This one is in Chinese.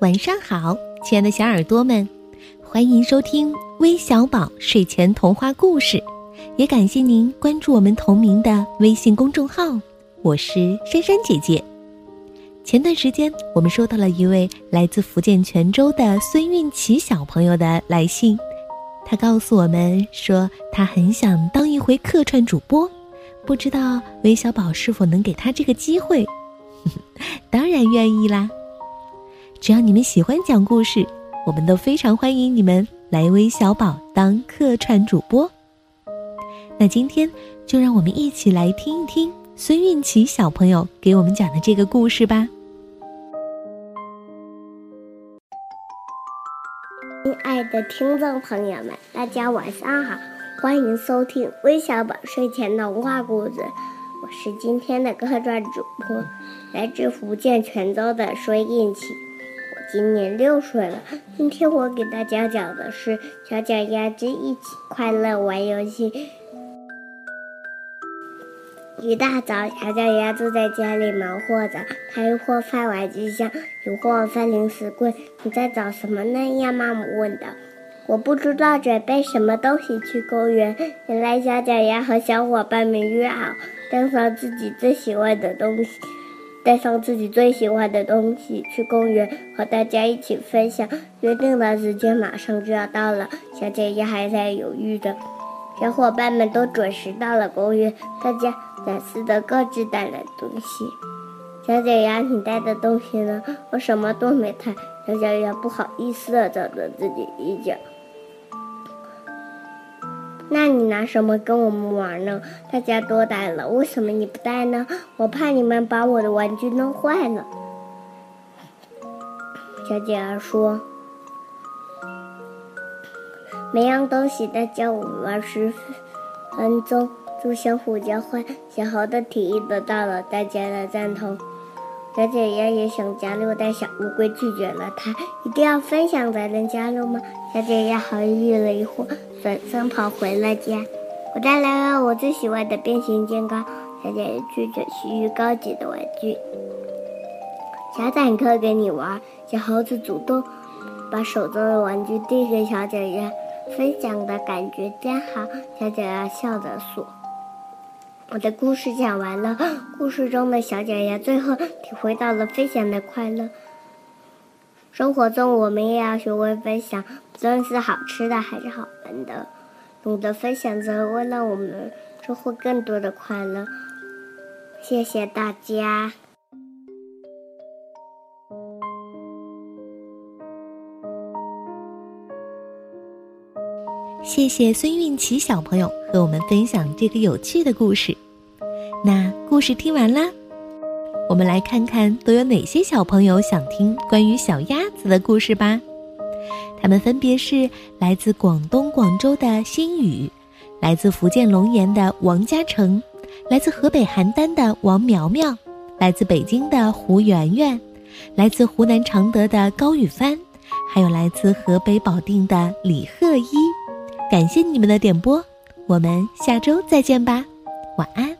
晚上好，亲爱的小耳朵们，欢迎收听微小宝睡前童话故事，也感谢您关注我们同名的微信公众号。我是珊珊姐姐。前段时间，我们收到了一位来自福建泉州的孙运琪小朋友的来信，他告诉我们说，他很想当一回客串主播，不知道微小宝是否能给他这个机会。当然愿意啦！只要你们喜欢讲故事，我们都非常欢迎你们来微小宝当客串主播。那今天就让我们一起来听一听孙运琪小朋友给我们讲的这个故事吧。亲爱的听众朋友们，大家晚上好，欢迎收听微小宝睡前童话故事。我是今天的客串主播，来自福建泉州的孙运琪。今年六岁了。今天我给大家讲的是《小脚丫子一起快乐玩游戏》。一大早，小脚丫子在家里忙活着，他一会儿翻玩具箱，一会儿翻零食柜。你在找什么呢？鸭妈妈问道。我不知道准备什么东西去公园。原来小脚丫和小伙伴们约好。带上自己最喜欢的东西，带上自己最喜欢的东西去公园，和大家一起分享。约定的时间马上就要到了，小姐姐还在犹豫着。小伙伴们都准时到了公园，大家展示的各自带的东西。小脚丫，你带的东西呢？我什么都没带。小脚丫不好意思的找着自己衣角。那你拿什么跟我们玩呢？大家都带了，为什么你不带呢？我怕你们把我的玩具弄坏了。小姐儿说：“每样东西都教我们玩十分钟，就相互交换。”小猴的提议得到了大家的赞同。小姐姐也想加入，但小乌龟拒绝了。她一定要分享才能加入吗？小姐姐犹豫了一会，转身跑回了家。我带来了我最喜欢的变形金刚。小姐姐拒绝其余高级的玩具。小坦克给你玩。小猴子主动把手中的玩具递给小姐姐，分享的感觉真好。小姐姐笑着说。我的故事讲完了，故事中的小脚丫最后体会到了分享的快乐。生活中，我们也要学会分享，不论是好吃的还是好玩的，懂得分享则会让我们收获更多的快乐。谢谢大家！谢谢孙运琪小朋友和我们分享这个有趣的故事。那故事听完啦，我们来看看都有哪些小朋友想听关于小鸭子的故事吧。他们分别是来自广东广州的新宇，来自福建龙岩的王嘉诚，来自河北邯郸的王苗苗，来自北京的胡媛媛，来自湖南常德的高宇帆，还有来自河北保定的李鹤一。感谢你们的点播，我们下周再见吧，晚安。